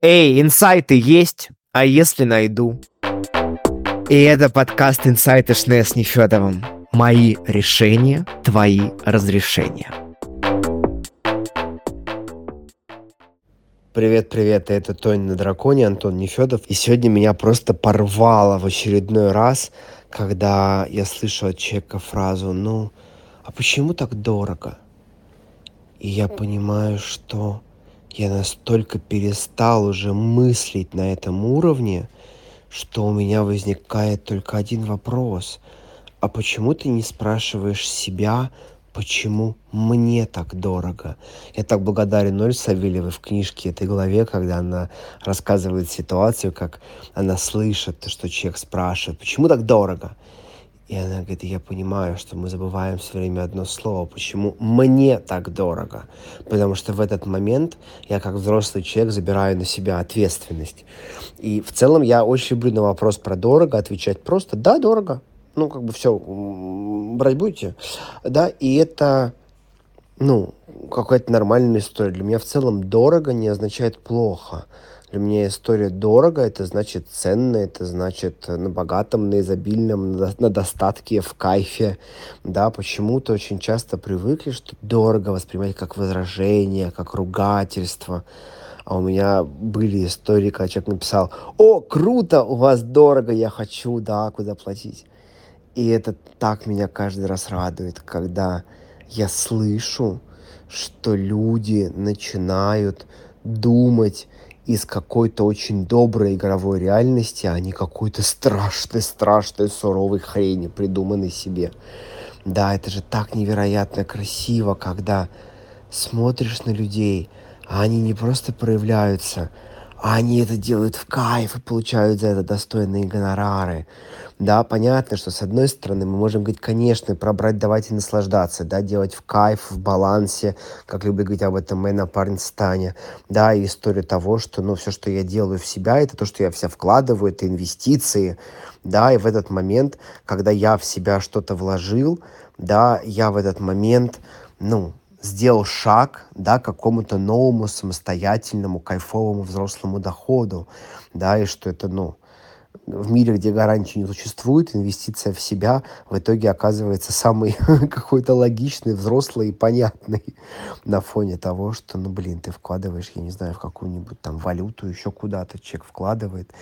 Эй, инсайты есть? А если найду? И это подкаст «Инсайты Шне с Нефедовым». Мои решения, твои разрешения. Привет-привет, это Тони на Драконе, Антон Нефедов. И сегодня меня просто порвало в очередной раз, когда я слышу от человека фразу «Ну, а почему так дорого?» И я понимаю, что я настолько перестал уже мыслить на этом уровне, что у меня возникает только один вопрос. А почему ты не спрашиваешь себя, почему мне так дорого? Я так благодарен Ноль Савельевой в книжке этой главе, когда она рассказывает ситуацию, как она слышит, что человек спрашивает, почему так дорого? И она говорит, я понимаю, что мы забываем все время одно слово. Почему мне так дорого? Потому что в этот момент я как взрослый человек забираю на себя ответственность. И в целом я очень люблю на вопрос про дорого отвечать просто «да, дорого». Ну, как бы все, брать будете. Да, и это, ну, какая-то нормальная история. Для меня в целом дорого не означает плохо. Для меня история дорого, это значит ценно, это значит э, на богатом, на изобильном, на, достатке, в кайфе. Да, почему-то очень часто привыкли, что дорого воспринимать как возражение, как ругательство. А у меня были истории, когда человек написал, о, круто, у вас дорого, я хочу, да, куда платить. И это так меня каждый раз радует, когда я слышу, что люди начинают думать из какой-то очень доброй игровой реальности, а не какой-то страшной, страшной, суровой хрени, придуманной себе. Да, это же так невероятно красиво, когда смотришь на людей, а они не просто проявляются, а они это делают в кайф и получают за это достойные гонорары. Да, понятно, что с одной стороны мы можем говорить, конечно, пробрать, давайте наслаждаться, да, делать в кайф, в балансе, как люблю говорить об этом Мэна Парнстане, да, и история того, что, ну, все, что я делаю в себя, это то, что я вся вкладываю, это инвестиции, да, и в этот момент, когда я в себя что-то вложил, да, я в этот момент, ну, сделал шаг, да, к какому-то новому самостоятельному кайфовому взрослому доходу, да, и что это, ну, в мире, где гарантии не существует, инвестиция в себя в итоге оказывается самый какой-то логичный, взрослый и понятный на фоне того, что, ну, блин, ты вкладываешь, я не знаю, в какую-нибудь там валюту, еще куда-то человек вкладывает,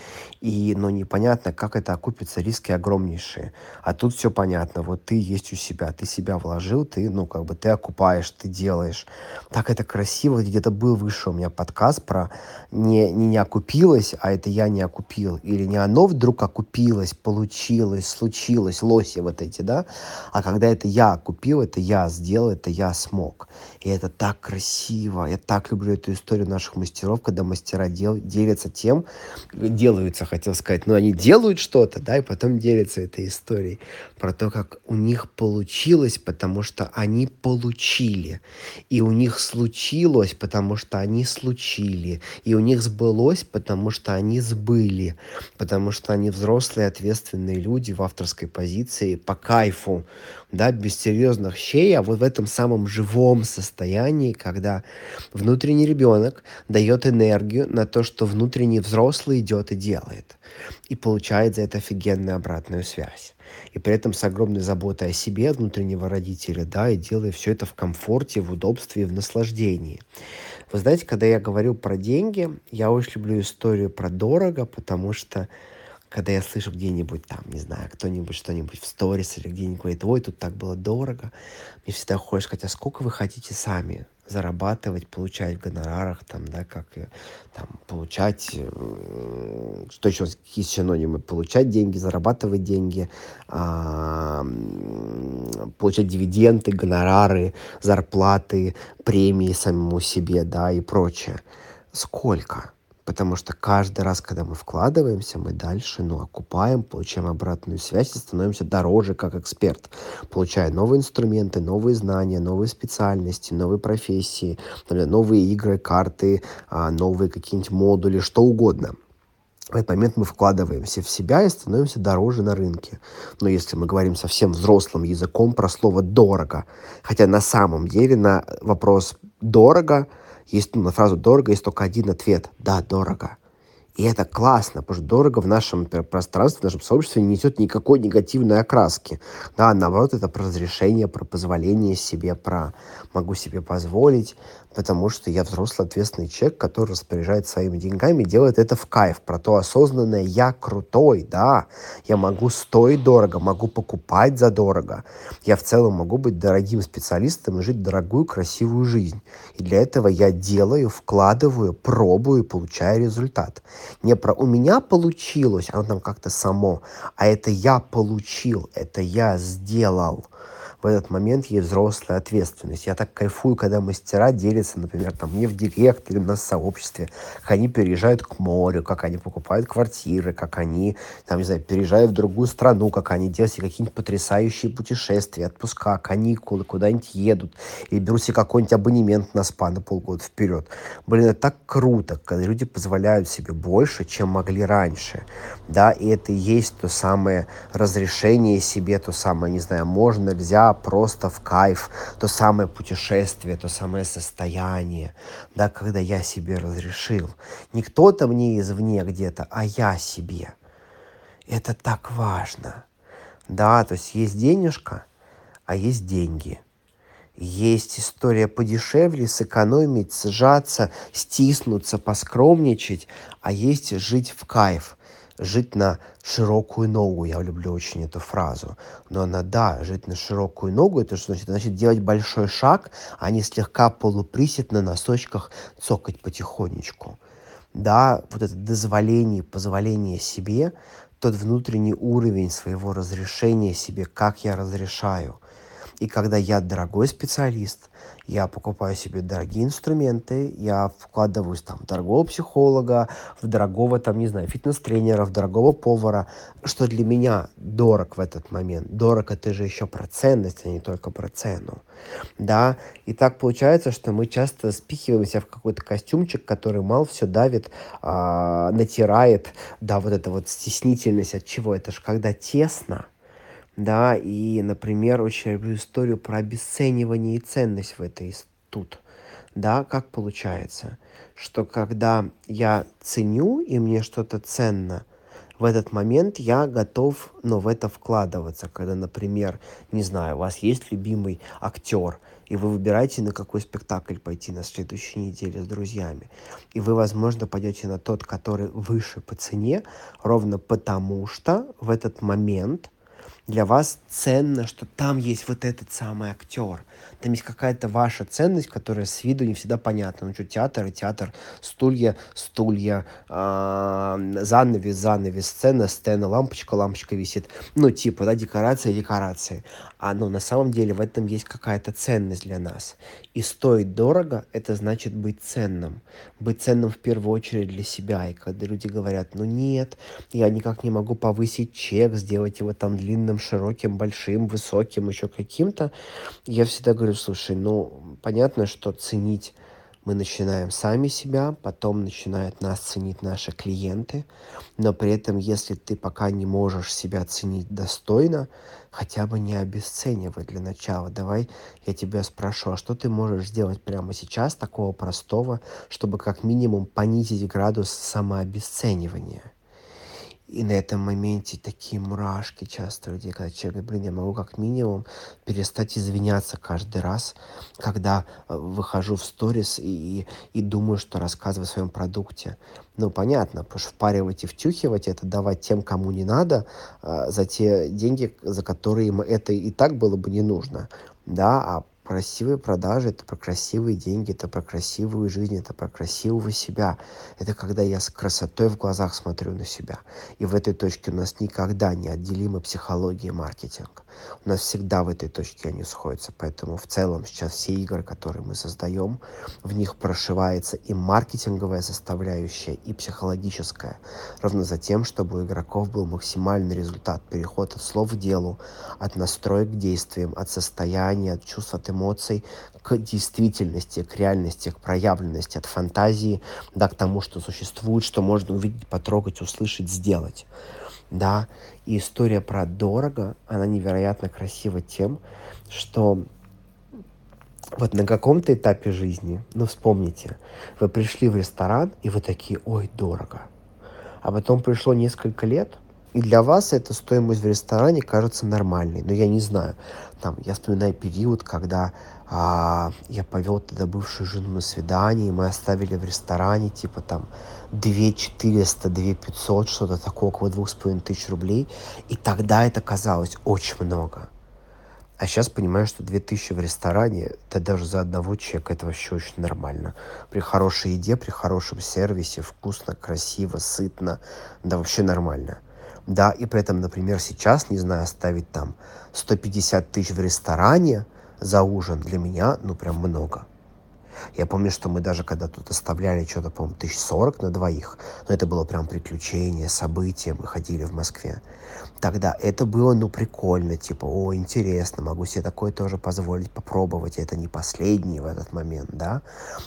и, но ну, непонятно, как это окупится, риски огромнейшие. А тут все понятно, вот ты есть у себя, ты себя вложил, ты, ну, как бы ты окупаешь, ты делаешь. Так это красиво, где-то был выше у меня подкаст про не, не, не окупилось, а это я не окупил, или не оно вдруг окупилось, получилось, случилось, лоси вот эти, да, а когда это я купил, это я сделал, это я смог. И это так красиво. Я так люблю эту историю наших мастеров, когда мастера дел, делятся тем, делаются, хотел сказать, но они делают что-то, да, и потом делятся этой историей про то, как у них получилось, потому что они получили. И у них случилось, потому что они случили. И у них сбылось, потому что они сбыли. Потому что они взрослые, ответственные люди в авторской позиции по кайфу да, без серьезных щей, а вот в этом самом живом состоянии, когда внутренний ребенок дает энергию на то, что внутренний взрослый идет и делает, и получает за это офигенную обратную связь. И при этом с огромной заботой о себе внутреннего родителя, да, и делая все это в комфорте, в удобстве и в наслаждении. Вы знаете, когда я говорю про деньги, я очень люблю историю про дорого, потому что когда я слышу где-нибудь там, не знаю, кто-нибудь что-нибудь в сторис или где-нибудь говорит, ой, тут так было дорого, мне всегда хочется сказать, а сколько вы хотите сами зарабатывать, получать в гонорарах, там, да, как там, получать, э, что еще, какие синонимы, получать деньги, зарабатывать деньги, а, получать дивиденды, гонорары, зарплаты, премии самому себе, да, и прочее. Сколько? Потому что каждый раз, когда мы вкладываемся, мы дальше, ну, окупаем, получаем обратную связь и становимся дороже как эксперт, получая новые инструменты, новые знания, новые специальности, новые профессии, новые игры, карты, а, новые какие-нибудь модули, что угодно. В этот момент мы вкладываемся в себя и становимся дороже на рынке. Но если мы говорим совсем взрослым языком про слово «дорого», хотя на самом деле на вопрос «дорого» Есть ну, на фразу «дорого» есть только один ответ – «да, дорого». И это классно, потому что дорого в нашем пространстве, в нашем сообществе не несет никакой негативной окраски. Да, наоборот, это про разрешение, про позволение себе, про могу себе позволить, потому что я взрослый ответственный человек, который распоряжается своими деньгами, делает это в кайф, про то осознанное «я крутой», да, я могу стоить дорого, могу покупать за дорого, я в целом могу быть дорогим специалистом и жить дорогую, красивую жизнь. И для этого я делаю, вкладываю, пробую, получаю результат. Не про «у меня получилось», оно там как-то само, а это я получил, это я сделал в этот момент есть взрослая ответственность. Я так кайфую, когда мастера делятся, например, там мне в директ или на сообществе, как они переезжают к морю, как они покупают квартиры, как они, там, не знаю, переезжают в другую страну, как они делают себе какие-нибудь потрясающие путешествия, отпуска, каникулы, куда-нибудь едут, и берут себе какой-нибудь абонемент на спа на полгода вперед. Блин, это так круто, когда люди позволяют себе больше, чем могли раньше, да, и это и есть то самое разрешение себе, то самое, не знаю, можно, нельзя, просто в кайф, то самое путешествие, то самое состояние, да, когда я себе разрешил. Не кто-то мне извне где-то, а я себе. Это так важно. Да, то есть есть денежка, а есть деньги. Есть история подешевле, сэкономить, сжаться, стиснуться, поскромничать, а есть жить в кайф жить на широкую ногу. Я люблю очень эту фразу. Но она, да, жить на широкую ногу, это что значит? Значит, делать большой шаг, а не слегка полуприсед на носочках цокать потихонечку. Да, вот это дозволение, позволение себе, тот внутренний уровень своего разрешения себе, как я разрешаю. И когда я дорогой специалист, я покупаю себе дорогие инструменты, я вкладываюсь там в дорогого психолога, в дорогого там, не знаю, фитнес-тренера, в дорогого повара, что для меня дорог в этот момент. Дорог это же еще про ценность, а не только про цену. Да, и так получается, что мы часто спихиваемся в какой-то костюмчик, который мало все давит, а, натирает, да, вот эта вот стеснительность от чего? Это же когда тесно, да, и, например, очень люблю историю про обесценивание и ценность в этой тут. Да, как получается, что когда я ценю и мне что-то ценно, в этот момент я готов, ну, в это вкладываться. Когда, например, не знаю, у вас есть любимый актер, и вы выбираете, на какой спектакль пойти на следующей неделе с друзьями. И вы, возможно, пойдете на тот, который выше по цене, ровно потому что в этот момент для вас ценно, что там есть вот этот самый актер. Там есть какая-то ваша ценность, которая с виду не всегда понятна. Ну что, театр и театр, стулья, стулья, э, занавес, занавес, сцена, сцена, лампочка, лампочка висит. Ну, типа, да, декорация, декорации. А ну, на самом деле в этом есть какая-то ценность для нас. И стоить дорого – это значит быть ценным. Быть ценным в первую очередь для себя. И когда люди говорят, ну нет, я никак не могу повысить чек, сделать его там длинным, широким, большим, высоким, еще каким-то, я всегда говорю, слушай, ну понятно, что ценить мы начинаем сами себя, потом начинают нас ценить наши клиенты, но при этом, если ты пока не можешь себя ценить достойно, хотя бы не обесценивай для начала. Давай я тебя спрошу, а что ты можешь сделать прямо сейчас такого простого, чтобы как минимум понизить градус самообесценивания? И на этом моменте такие мурашки часто людей, когда человек говорит, блин, я могу как минимум перестать извиняться каждый раз, когда э, выхожу в сторис и, и думаю, что рассказываю о своем продукте. Ну, понятно, потому что впаривать и втюхивать, это давать тем, кому не надо, э, за те деньги, за которые им это и так было бы не нужно. Да, а Красивые продажи – это про красивые деньги, это про красивую жизнь, это про красивого себя. Это когда я с красотой в глазах смотрю на себя. И в этой точке у нас никогда не отделима психология и маркетинг. У нас всегда в этой точке они сходятся. Поэтому в целом сейчас все игры, которые мы создаем, в них прошивается и маркетинговая составляющая, и психологическая. Ровно за тем, чтобы у игроков был максимальный результат. Переход от слов к делу, от настроек к действиям, от состояния, от чувств, от эмоций к действительности, к реальности, к проявленности, от фантазии, да, к тому, что существует, что можно увидеть, потрогать, услышать, сделать. Да, и история про дорого, она невероятно красива тем, что вот на каком-то этапе жизни, ну вспомните, вы пришли в ресторан, и вы такие, ой, дорого. А потом пришло несколько лет, и для вас эта стоимость в ресторане кажется нормальной. Но я не знаю, там, я вспоминаю период, когда а, я повел тогда бывшую жену на свидание, и мы оставили в ресторане, типа там 2 400, 2 500, что-то такое, около двух с половиной тысяч рублей. И тогда это казалось очень много. А сейчас понимаю, что 2000 в ресторане, это даже за одного человека, это вообще очень нормально. При хорошей еде, при хорошем сервисе, вкусно, красиво, сытно, да вообще нормально. Да, и при этом, например, сейчас, не знаю, оставить там 150 тысяч в ресторане за ужин для меня, ну, прям много. Я помню, что мы даже когда тут оставляли что-то, по-моему, тысяч сорок на двоих, но это было прям приключение, событие, мы ходили в Москве. Тогда это было, ну, прикольно, типа, о, интересно, могу себе такое тоже позволить попробовать, это не последний в этот момент, да,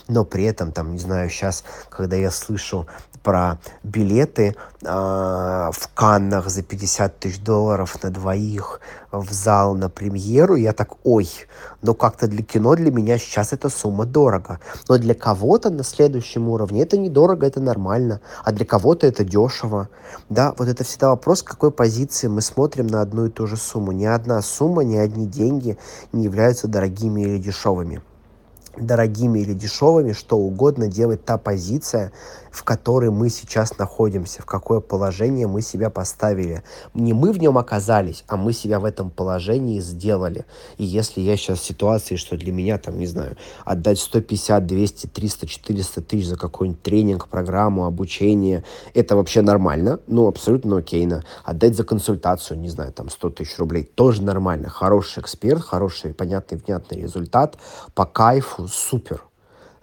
но при этом, там, не знаю, сейчас, когда я слышу про билеты э, в Каннах за 50 тысяч долларов на двоих в зал на премьеру, я так, ой, но как-то для кино для меня сейчас эта сумма дорого. Но для кого-то на следующем уровне это недорого, это нормально, а для кого-то это дешево. Да, вот это всегда вопрос, какой позиции мы смотрим на одну и ту же сумму. Ни одна сумма, ни одни деньги не являются дорогими или дешевыми дорогими или дешевыми, что угодно делать та позиция, в которой мы сейчас находимся, в какое положение мы себя поставили. Не мы в нем оказались, а мы себя в этом положении сделали. И если я сейчас в ситуации, что для меня, там, не знаю, отдать 150, 200, 300, 400 тысяч за какой-нибудь тренинг, программу, обучение, это вообще нормально, ну, абсолютно окейно. Отдать за консультацию, не знаю, там, 100 тысяч рублей, тоже нормально. Хороший эксперт, хороший, понятный, внятный результат, по кайфу, супер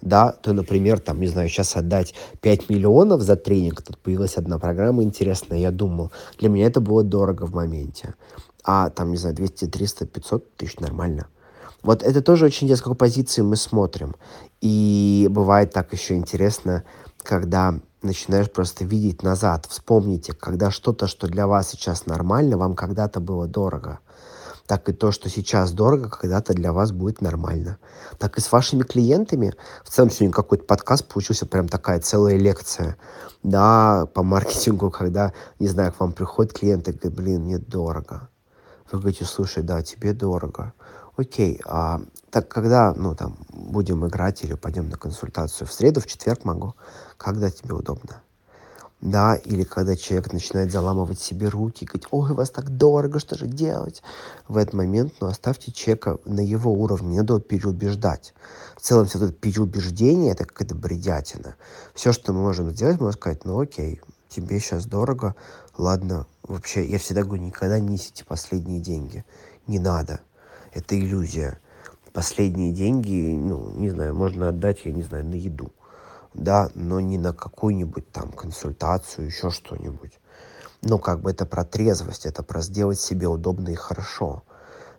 да, то, например, там, не знаю, сейчас отдать 5 миллионов за тренинг, тут появилась одна программа интересная, я думал, для меня это было дорого в моменте, а там, не знаю, 200, 300, 500 тысяч нормально. Вот это тоже очень с какой позиции мы смотрим. И бывает так еще интересно, когда начинаешь просто видеть назад. Вспомните, когда что-то, что для вас сейчас нормально, вам когда-то было дорого так и то, что сейчас дорого, когда-то для вас будет нормально. Так и с вашими клиентами. В целом сегодня какой-то подкаст получился прям такая целая лекция, да, по маркетингу, когда, не знаю, к вам приходит клиент и говорит, блин, мне дорого. Вы говорите, слушай, да, тебе дорого. Окей, а так когда, ну, там, будем играть или пойдем на консультацию? В среду, в четверг могу. Когда тебе удобно? Да, или когда человек начинает заламывать себе руки, говорить, ой, вас так дорого, что же делать? В этот момент, ну, оставьте человека на его уровне, не надо переубеждать. В целом, все это переубеждение, это какая-то бредятина. Все, что мы можем сделать, можем сказать, ну, окей, тебе сейчас дорого, ладно, вообще, я всегда говорю, никогда не несите последние деньги. Не надо. Это иллюзия. Последние деньги, ну, не знаю, можно отдать, я не знаю, на еду да, но не на какую-нибудь там консультацию, еще что-нибудь. Ну, как бы это про трезвость, это про сделать себе удобно и хорошо.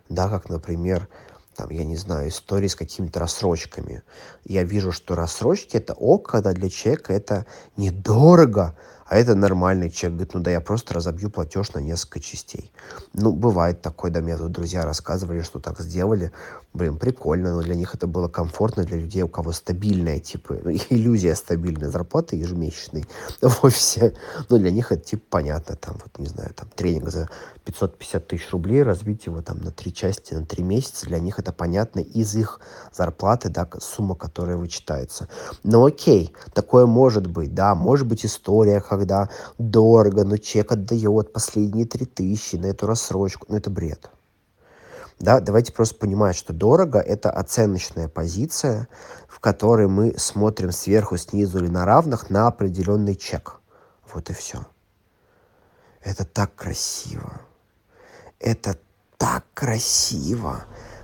Да, как, например, там, я не знаю, истории с какими-то рассрочками. Я вижу, что рассрочки это ок, когда для человека это недорого, а это нормальный человек говорит, ну да, я просто разобью платеж на несколько частей. Ну, бывает такое, да, мне тут друзья рассказывали, что так сделали. Блин, прикольно, но для них это было комфортно, для людей, у кого стабильная, типа, ну, иллюзия стабильной зарплаты ежемесячной в офисе. Ну, для них это, типа, понятно, там, вот, не знаю, там, тренинг за 550 тысяч рублей, разбить его там на три части, на три месяца, для них это понятно из их зарплаты, да, сумма, которая вычитается. Но окей, такое может быть, да, может быть история, когда дорого, но чек отдает последние три тысячи на эту рассрочку, ну это бред. Да, давайте просто понимать, что дорого – это оценочная позиция, в которой мы смотрим сверху, снизу или на равных на определенный чек. Вот и все. Это так красиво. Это так красиво.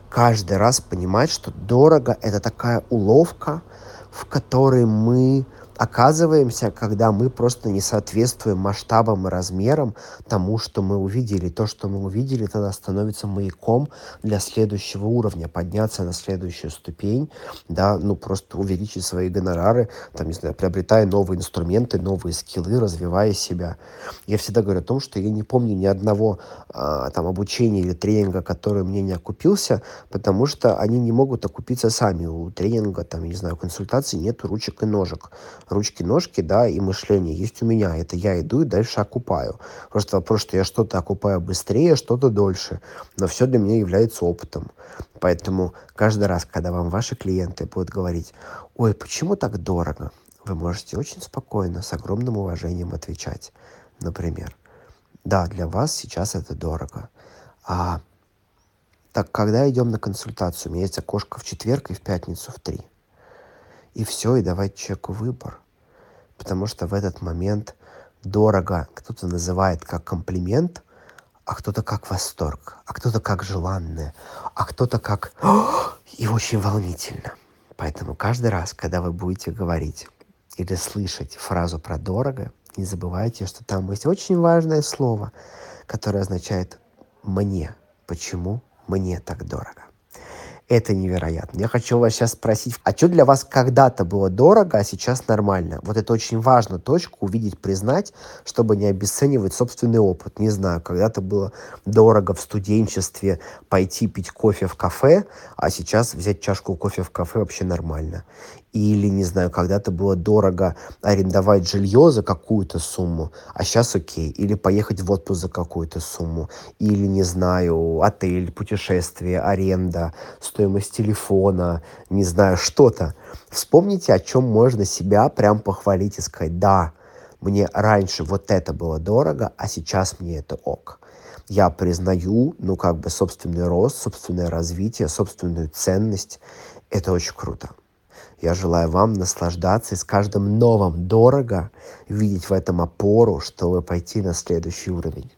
Каждый раз понимать, что дорого – это такая уловка, в которой мы оказываемся, когда мы просто не соответствуем масштабам и размерам тому, что мы увидели. То, что мы увидели, тогда становится маяком для следующего уровня, подняться на следующую ступень, да, ну просто увеличить свои гонорары, там, не знаю, приобретая новые инструменты, новые скиллы, развивая себя. Я всегда говорю о том, что я не помню ни одного а, там обучения или тренинга, который мне не окупился, потому что они не могут окупиться сами. У тренинга, там, не знаю, консультации нет ручек и ножек ручки-ножки, да, и мышление есть у меня. Это я иду и дальше окупаю. Просто вопрос, что я что-то окупаю быстрее, что-то дольше. Но все для меня является опытом. Поэтому каждый раз, когда вам ваши клиенты будут говорить, ой, почему так дорого, вы можете очень спокойно, с огромным уважением отвечать. Например, да, для вас сейчас это дорого. А так когда идем на консультацию, у меня есть окошко в четверг и в пятницу в три и все, и давать человеку выбор. Потому что в этот момент дорого кто-то называет как комплимент, а кто-то как восторг, а кто-то как желанное, а кто-то как и очень волнительно. Поэтому каждый раз, когда вы будете говорить или слышать фразу про дорого, не забывайте, что там есть очень важное слово, которое означает «мне». Почему мне так дорого? Это невероятно. Я хочу вас сейчас спросить, а что для вас когда-то было дорого, а сейчас нормально? Вот это очень важно, точку увидеть, признать, чтобы не обесценивать собственный опыт. Не знаю, когда-то было дорого в студенчестве пойти пить кофе в кафе, а сейчас взять чашку кофе в кафе вообще нормально или, не знаю, когда-то было дорого арендовать жилье за какую-то сумму, а сейчас окей, или поехать в отпуск за какую-то сумму, или, не знаю, отель, путешествие, аренда, стоимость телефона, не знаю, что-то. Вспомните, о чем можно себя прям похвалить и сказать, да, мне раньше вот это было дорого, а сейчас мне это ок. Я признаю, ну, как бы собственный рост, собственное развитие, собственную ценность. Это очень круто. Я желаю вам наслаждаться и с каждым новым дорого видеть в этом опору, чтобы пойти на следующий уровень.